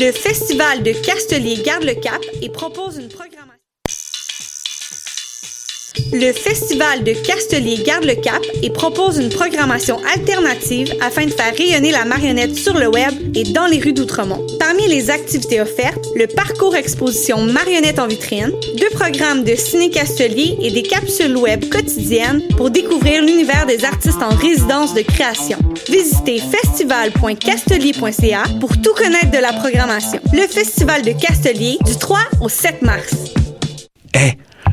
Le Festival de Castelier garde le cap et propose une programmation. Le Festival de Castelier garde le cap et propose une programmation alternative afin de faire rayonner la marionnette sur le web et dans les rues d'Outremont. Parmi les activités offertes, le parcours exposition Marionnette en vitrine, deux programmes de ciné-castelier et des capsules web quotidiennes pour découvrir l'univers des artistes en résidence de création. Visitez festival.castelier.ca pour tout connaître de la programmation. Le Festival de Castelier du 3 au 7 mars. Eh,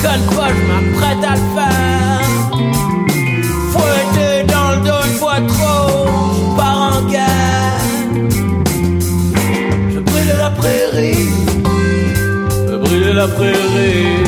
déconne pas, je m'apprête à le faire. Fois deux dans le dos, une fois trop, je pars en guerre. Je brûle la prairie, je brûle la prairie.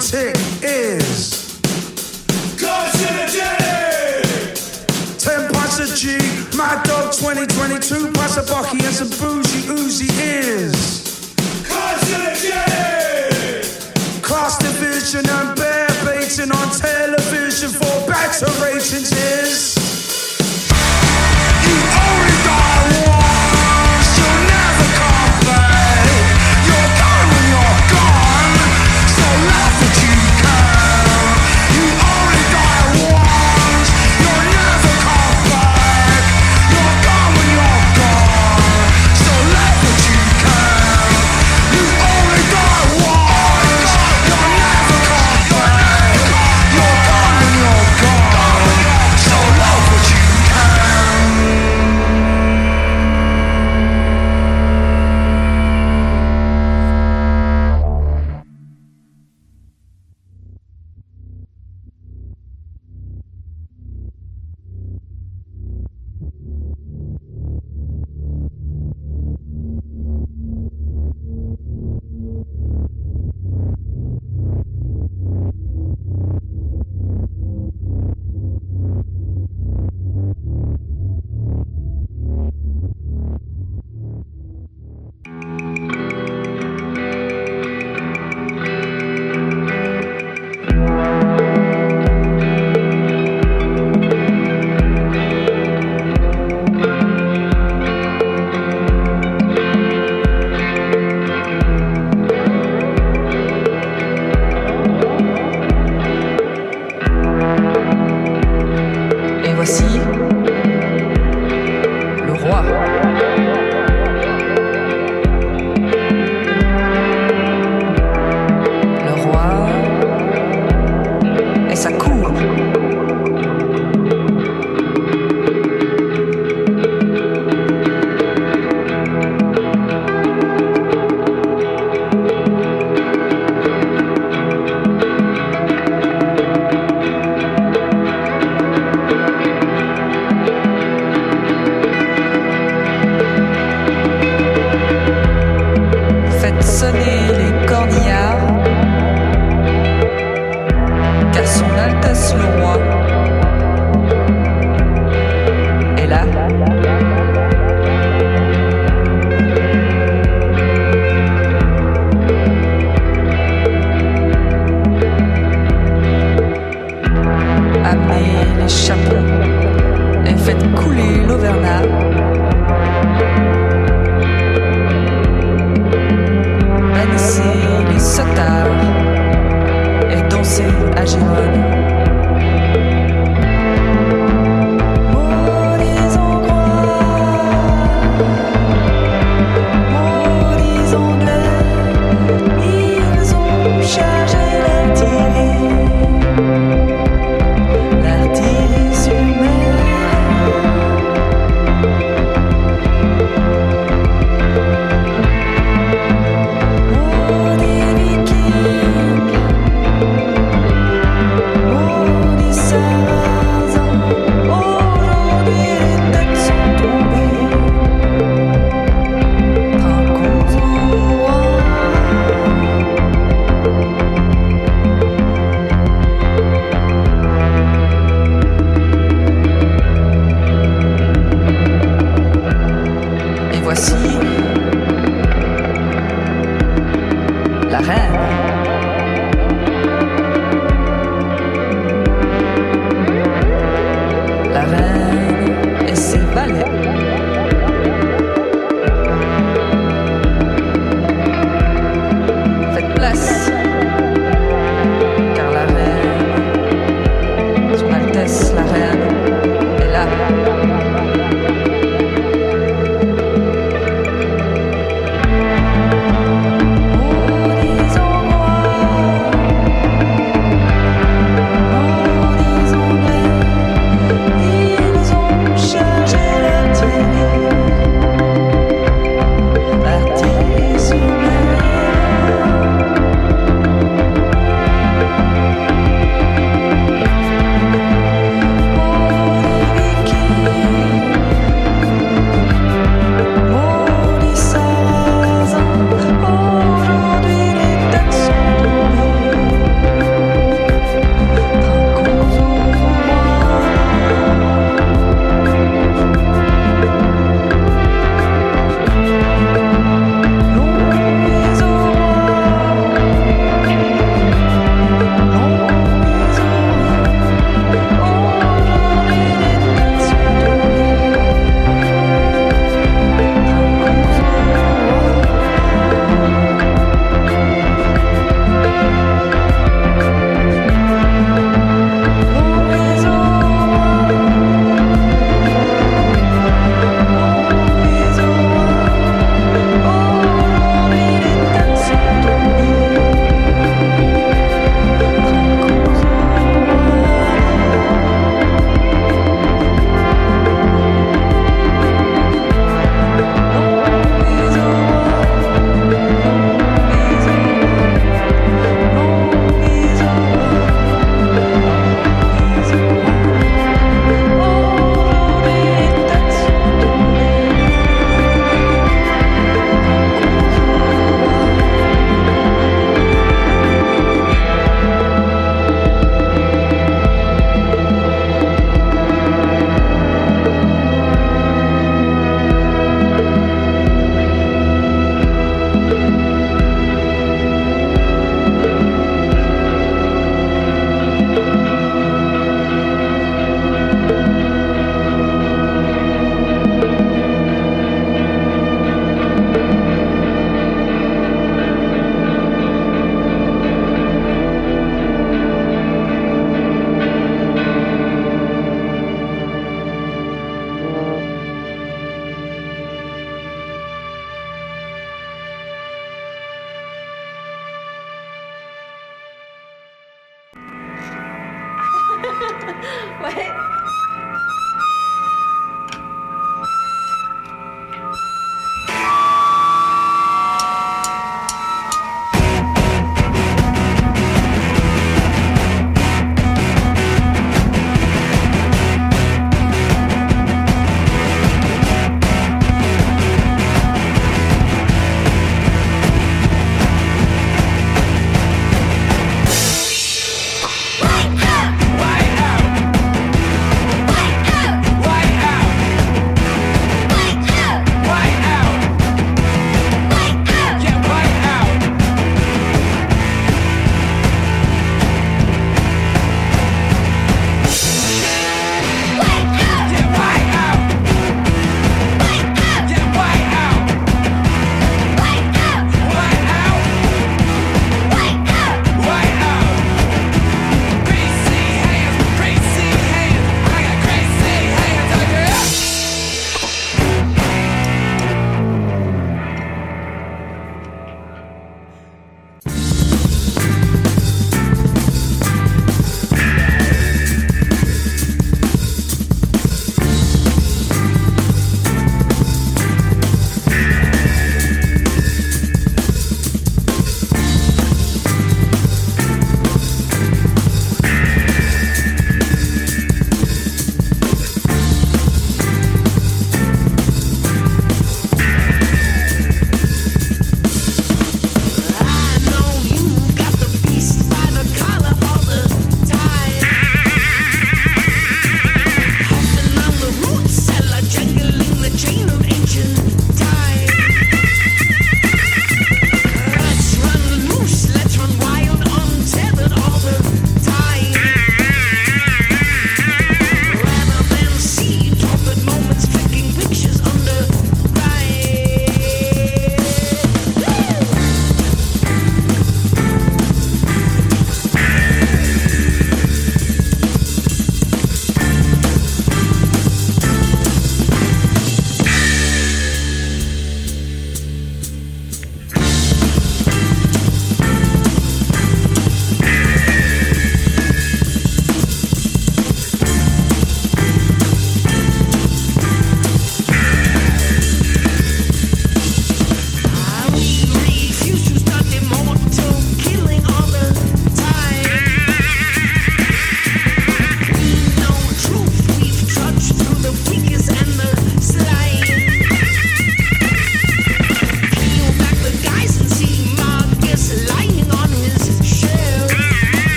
tick is carcinogenic. 10 pints of G, my dog 2022, pints of Bucky and some bougie Uzi is carcinogenic. Class division and bear baiting on television for better ratings is.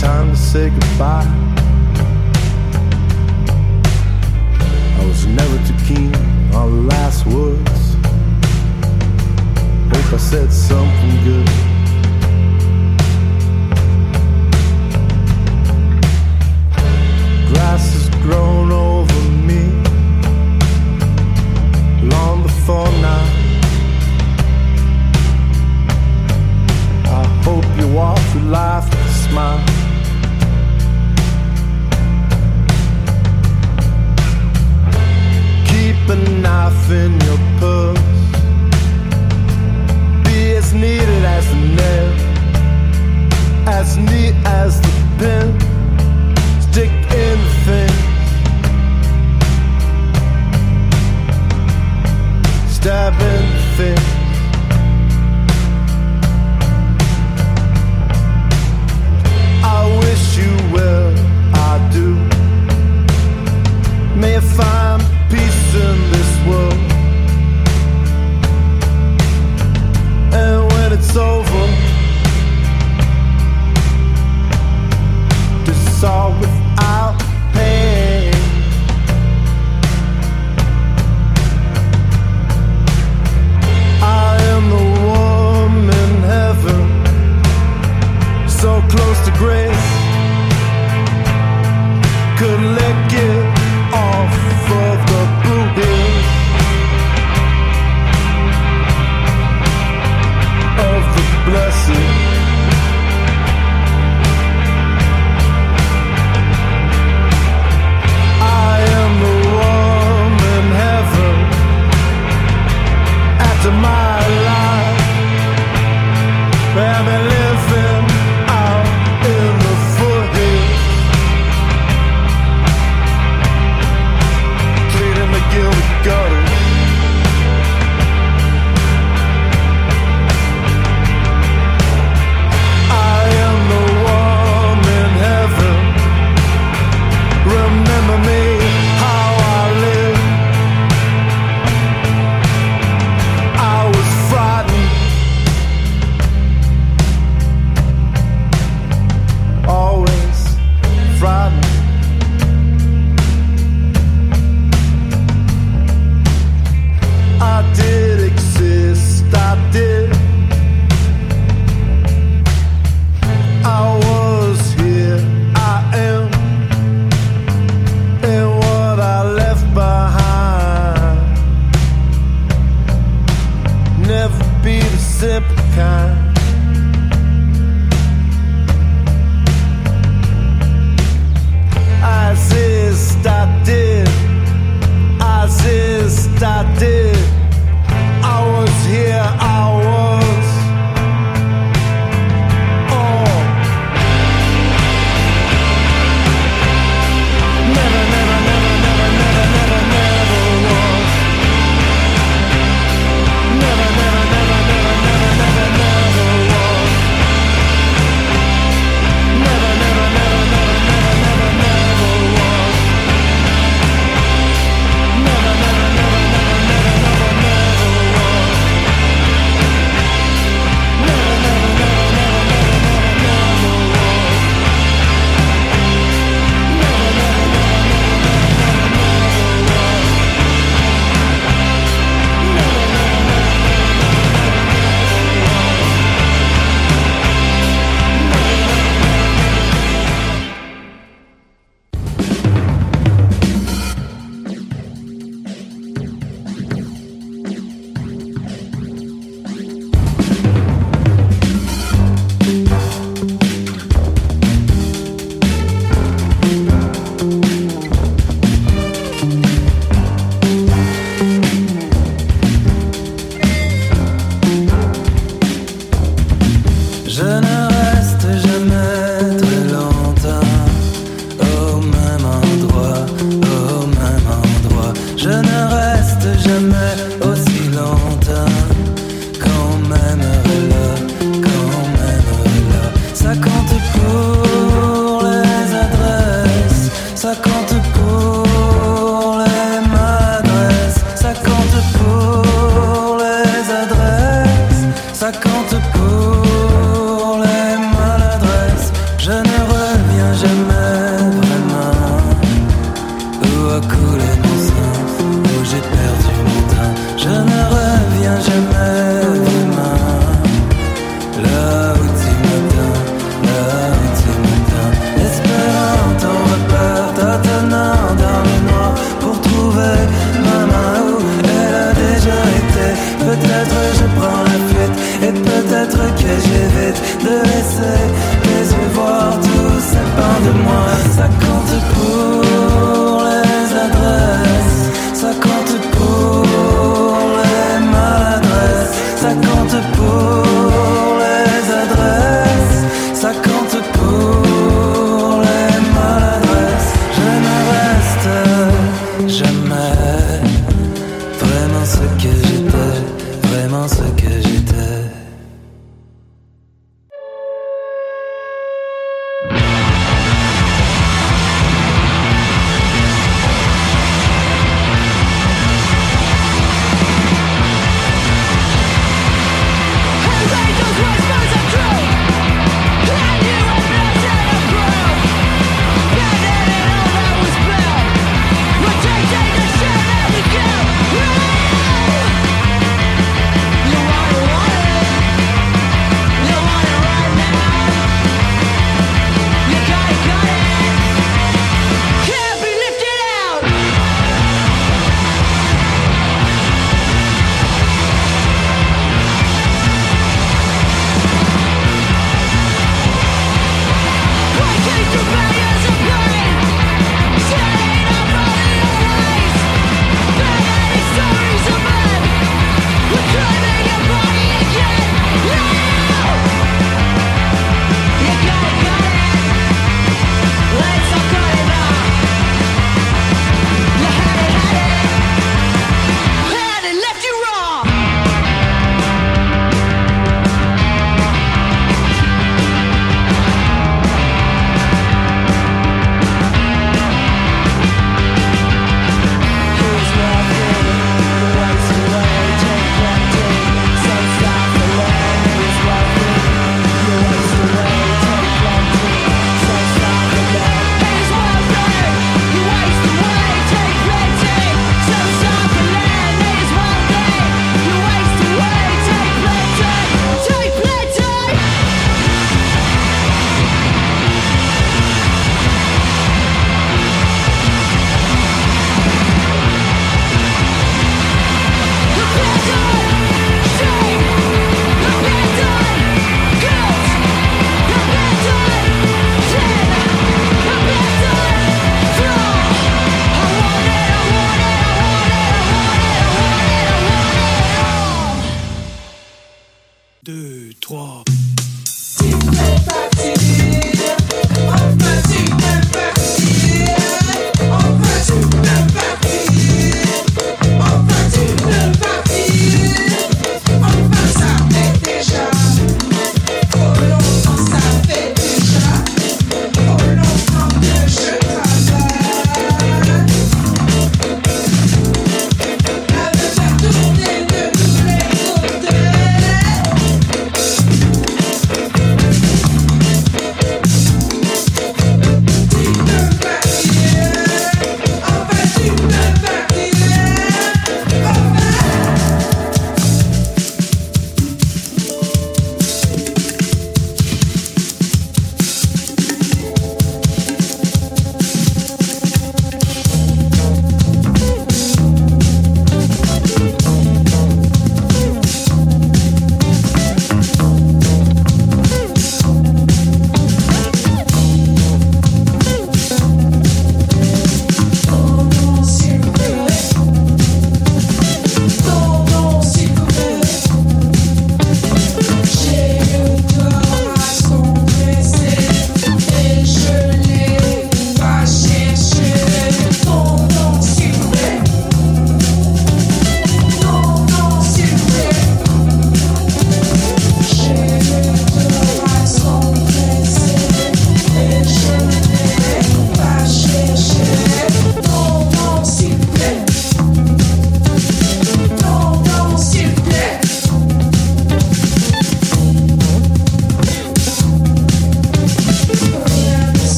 time to say goodbye. I was never too keen on the last words. Hope I said something good. in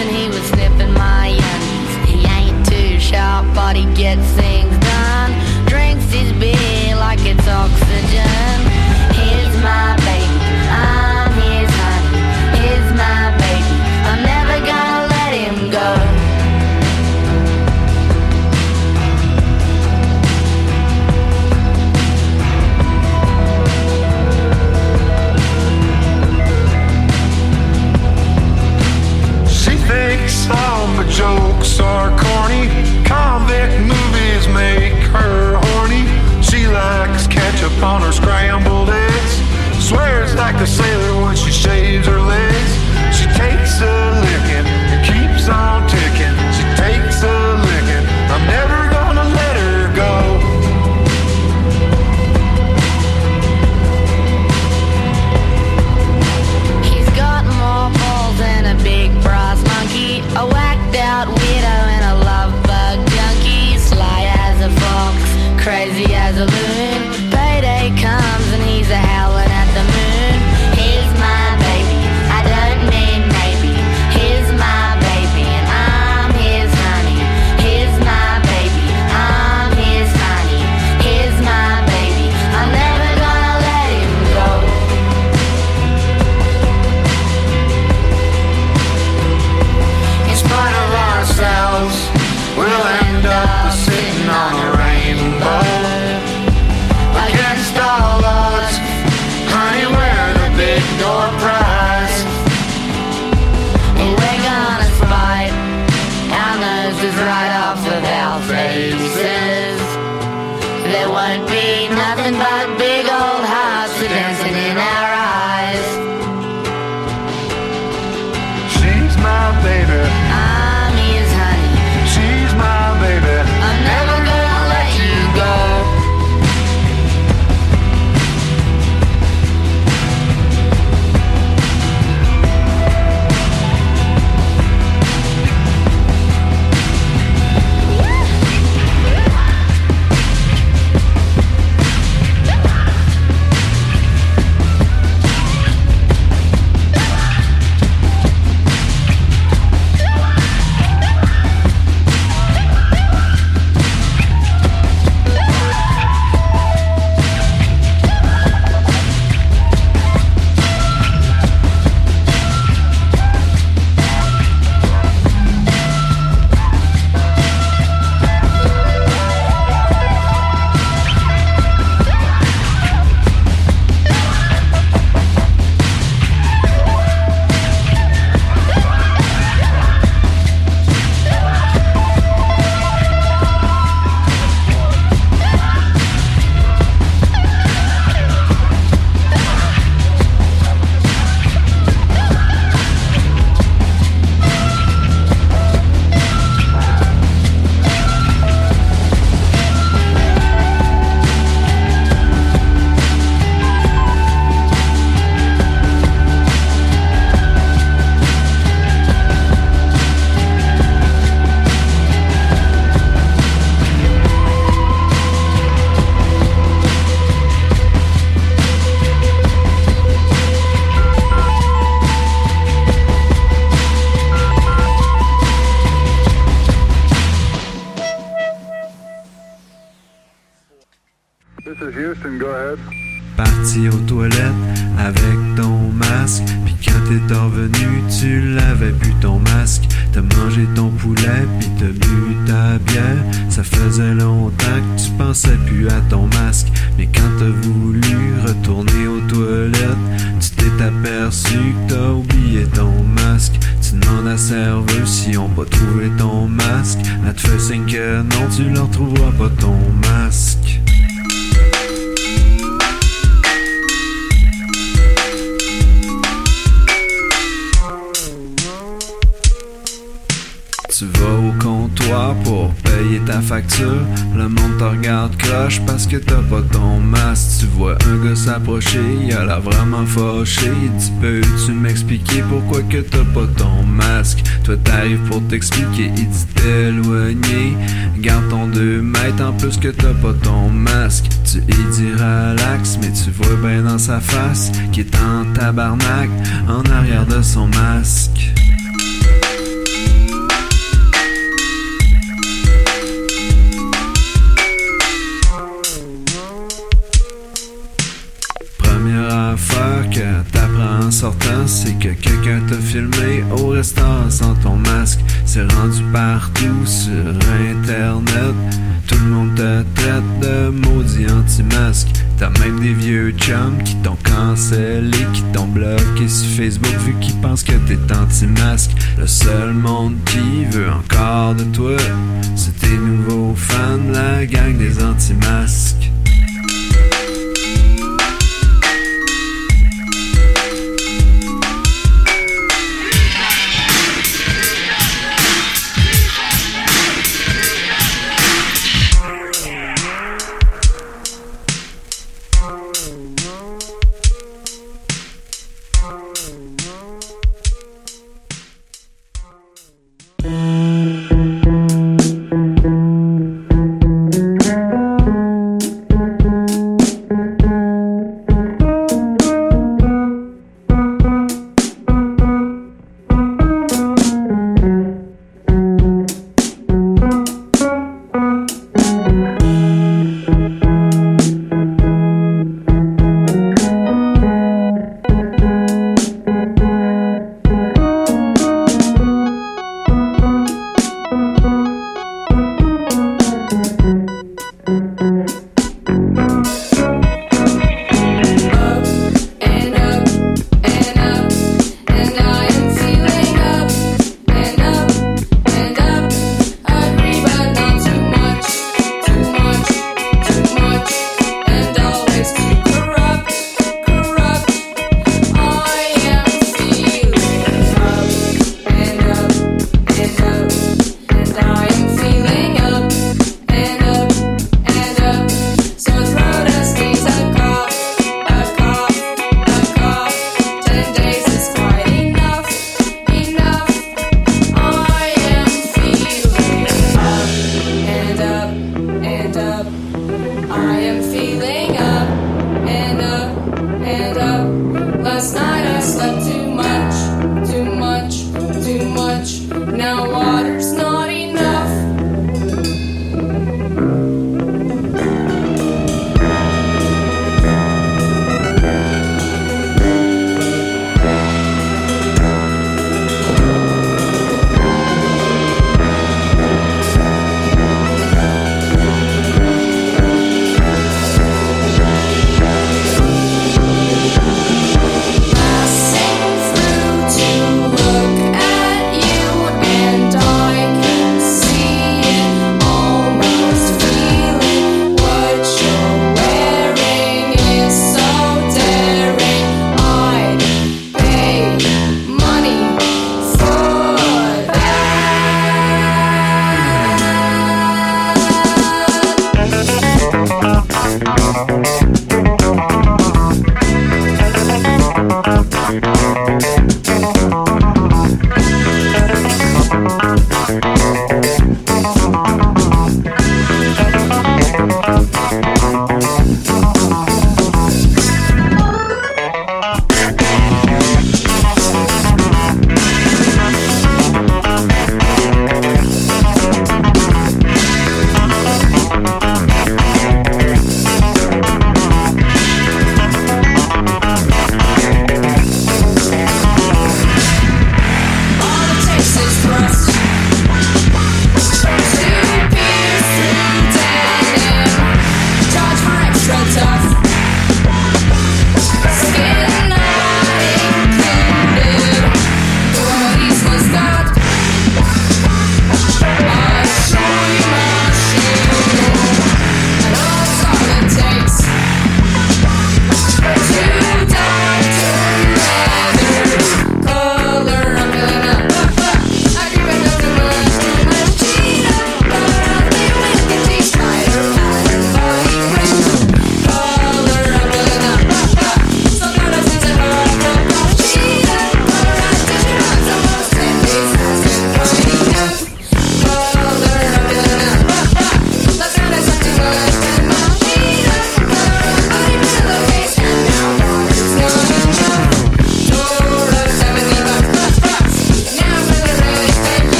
and he was sniffing my undies. He ain't too sharp, but he gets things done. Drinks his beer like it's oxygen. Here's my baby, I'm jokes are corny. Convict movies make her horny. She likes ketchup on her scrambled eggs. Swears like a sailor when she shaves her legs. She takes a and. Parti aux toilettes avec ton masque. Puis quand t'es revenu, tu l'avais plus ton masque. T'as mangé ton poulet, puis t'as bu ta bière. Ça faisait longtemps que tu pensais plus à ton masque. Mais quand t'as voulu retourner aux toilettes, tu t'es aperçu que t'as oublié ton masque. Tu demandes à la serveuse si on pas trouvé ton masque. Elle te fait signe que non, tu leur retrouveras pas ton masque. Tu vas au comptoir pour payer ta facture. Le monde te regarde croche parce que t'as pas ton masque. Tu vois un gars s'approcher, il a l'air vraiment fâché. Dit Peux-tu m'expliquer pourquoi que t'as pas ton masque? Toi t'arrives pour t'expliquer, il dit T'éloigner. Garde ton 2 mètres en plus que t'as pas ton masque. Tu lui dis relax, mais tu vois bien dans sa face qu'il est en tabarnak en arrière de son masque. Affaire que t'apprends en sortant, c'est que quelqu'un t'a filmé au restaurant sans ton masque. C'est rendu partout sur internet. Tout le monde te traite de maudit anti-masque. T'as même des vieux chums qui t'ont cancellé, qui t'ont bloqué sur Facebook vu qu'ils pensent que t'es anti-masque. Le seul monde qui veut encore de toi, c'est tes nouveaux fans, la gang des anti-masques.